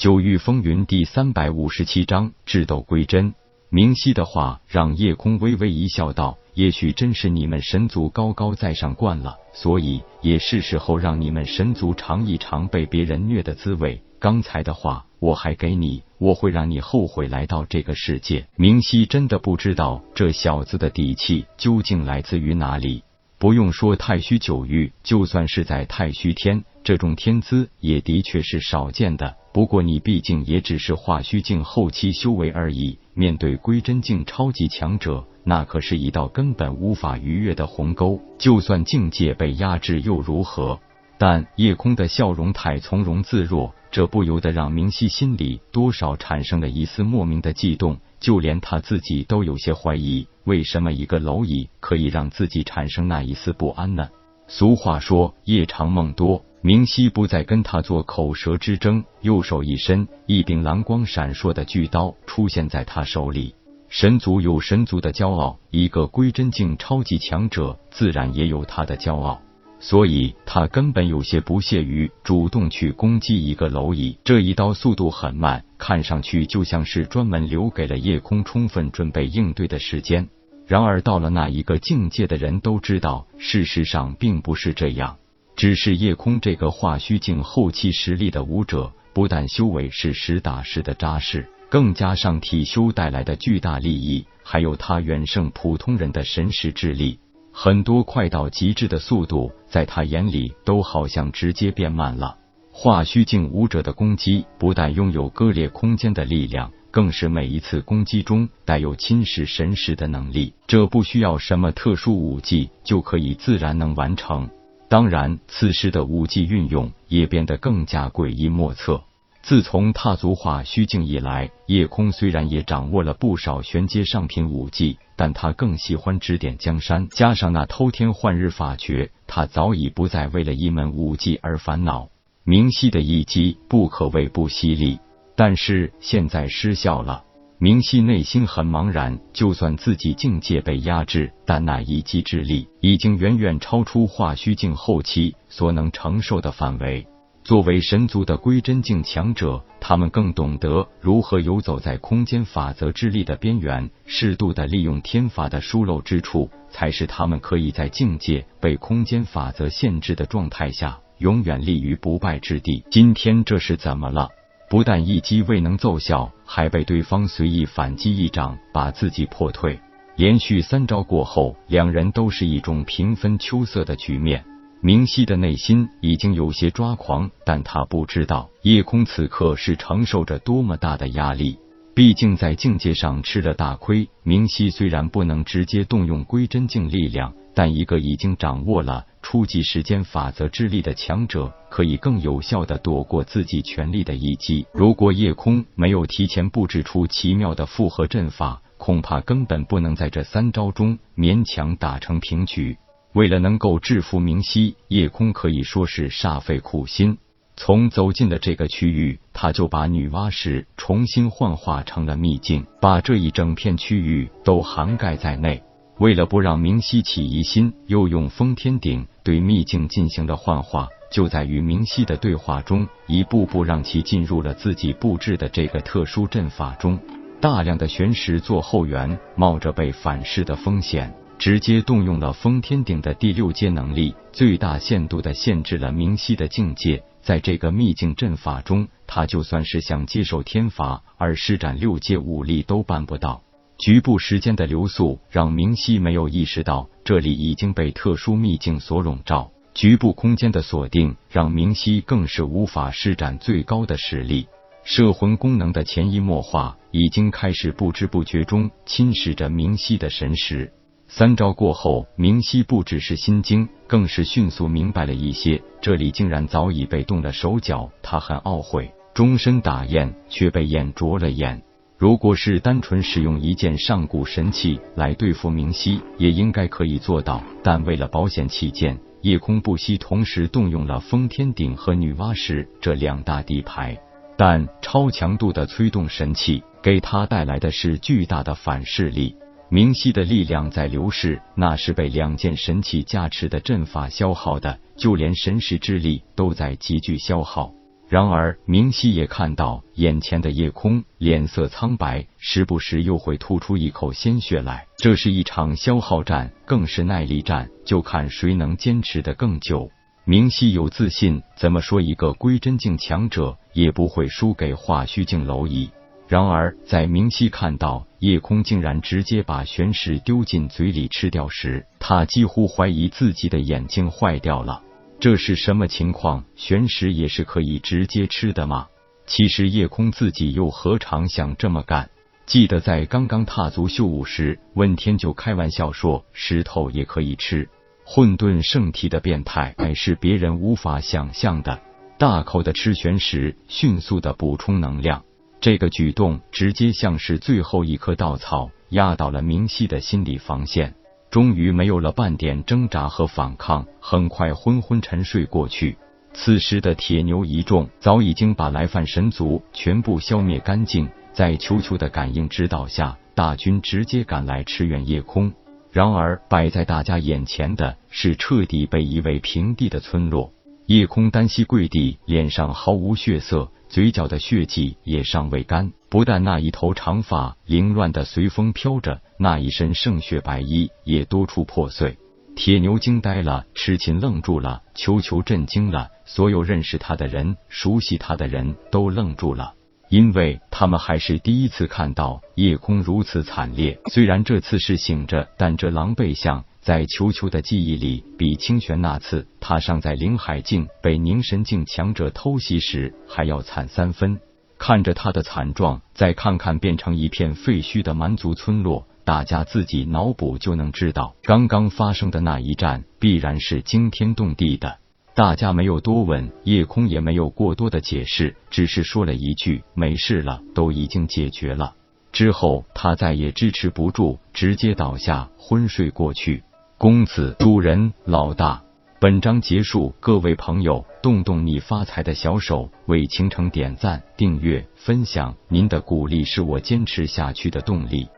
九域风云第三百五十七章智斗归真。明熙的话让夜空微微一笑，道：“也许真是你们神族高高在上惯了，所以也是时候让你们神族尝一尝被别人虐的滋味。刚才的话我还给你，我会让你后悔来到这个世界。”明熙真的不知道这小子的底气究竟来自于哪里。不用说太虚九域，就算是在太虚天，这种天资也的确是少见的。不过你毕竟也只是化虚境后期修为而已，面对归真境超级强者，那可是一道根本无法逾越的鸿沟。就算境界被压制又如何？但夜空的笑容太从容自若，这不由得让明熙心里多少产生了一丝莫名的悸动。就连他自己都有些怀疑，为什么一个蝼蚁可以让自己产生那一丝不安呢？俗话说夜长梦多，明熙不再跟他做口舌之争，右手一伸，一柄蓝光闪烁的巨刀出现在他手里。神族有神族的骄傲，一个归真境超级强者自然也有他的骄傲。所以他根本有些不屑于主动去攻击一个蝼蚁，这一刀速度很慢，看上去就像是专门留给了夜空充分准备应对的时间。然而到了那一个境界的人都知道，事实上并不是这样。只是夜空这个化虚境后期实力的武者，不但修为是实打实的扎实，更加上体修带来的巨大利益，还有他远胜普通人的神识智力。很多快到极致的速度，在他眼里都好像直接变慢了。化虚境武者的攻击不但拥有割裂空间的力量，更是每一次攻击中带有侵蚀神识的能力。这不需要什么特殊武技就可以自然能完成。当然，此时的武技运用也变得更加诡异莫测。自从踏足化虚境以来，夜空虽然也掌握了不少玄阶上品武技，但他更喜欢指点江山。加上那偷天换日法诀，他早已不再为了一门武技而烦恼。明熙的一击不可谓不犀利，但是现在失效了。明熙内心很茫然，就算自己境界被压制，但那一击之力已经远远超出化虚境后期所能承受的范围。作为神族的归真境强者，他们更懂得如何游走在空间法则之力的边缘，适度的利用天法的疏漏之处，才是他们可以在境界被空间法则限制的状态下，永远立于不败之地。今天这是怎么了？不但一击未能奏效，还被对方随意反击一掌，把自己破退。连续三招过后，两人都是一种平分秋色的局面。明熙的内心已经有些抓狂，但他不知道夜空此刻是承受着多么大的压力。毕竟在境界上吃了大亏。明熙虽然不能直接动用归真境力量，但一个已经掌握了初级时间法则之力的强者，可以更有效的躲过自己全力的一击。如果夜空没有提前布置出奇妙的复合阵法，恐怕根本不能在这三招中勉强打成平局。为了能够制服明熙，夜空可以说是煞费苦心。从走进的这个区域，他就把女娲石重新幻化成了秘境，把这一整片区域都涵盖在内。为了不让明熙起疑心，又用封天鼎对秘境进行了幻化。就在与明熙的对话中，一步步让其进入了自己布置的这个特殊阵法中。大量的玄石做后援，冒着被反噬的风险。直接动用了封天顶的第六阶能力，最大限度的限制了明熙的境界。在这个秘境阵法中，他就算是想接受天罚而施展六阶武力都办不到。局部时间的流速让明熙没有意识到这里已经被特殊秘境所笼罩，局部空间的锁定让明熙更是无法施展最高的实力。摄魂功能的潜移默化已经开始不知不觉中侵蚀着明熙的神识。三招过后，明熙不只是心惊，更是迅速明白了一些。这里竟然早已被动了手脚，他很懊悔，终身打雁却被雁啄了眼。如果是单纯使用一件上古神器来对付明熙，也应该可以做到。但为了保险起见，夜空不惜同时动用了封天鼎和女娲石这两大底牌。但超强度的催动神器给他带来的是巨大的反噬力。明熙的力量在流逝，那是被两件神器加持的阵法消耗的，就连神识之力都在急剧消耗。然而明熙也看到眼前的夜空脸色苍白，时不时又会吐出一口鲜血来。这是一场消耗战，更是耐力战，就看谁能坚持的更久。明熙有自信，怎么说一个归真境强者也不会输给化虚境蝼蚁。然而在明熙看到夜空竟然直接把玄石丢进嘴里吃掉时，他几乎怀疑自己的眼睛坏掉了。这是什么情况？玄石也是可以直接吃的吗？其实叶空自己又何尝想这么干？记得在刚刚踏足秀武时，问天就开玩笑说石头也可以吃。混沌圣体的变态，乃是别人无法想象的。大口的吃玄石，迅速的补充能量，这个举动直接像是最后一颗稻草，压倒了明熙的心理防线。终于没有了半点挣扎和反抗，很快昏昏沉睡过去。此时的铁牛一众早已经把来犯神族全部消灭干净，在球球的感应指导下，大军直接赶来驰援夜空。然而摆在大家眼前的是彻底被夷为平地的村落。夜空单膝跪地，脸上毫无血色。嘴角的血迹也尚未干，不但那一头长发凌乱的随风飘着，那一身圣血白衣也多处破碎。铁牛惊呆了，痴情愣住了，球球震惊了，所有认识他的人、熟悉他的人都愣住了，因为他们还是第一次看到夜空如此惨烈。虽然这次是醒着，但这狼狈相。在球球的记忆里，比清玄那次他尚在灵海境被凝神境强者偷袭时还要惨三分。看着他的惨状，再看看变成一片废墟的蛮族村落，大家自己脑补就能知道，刚刚发生的那一战必然是惊天动地的。大家没有多问，夜空也没有过多的解释，只是说了一句：“没事了，都已经解决了。”之后他再也支持不住，直接倒下昏睡过去。公子、主人、老大，本章结束。各位朋友，动动你发财的小手，为倾城点赞、订阅、分享，您的鼓励是我坚持下去的动力。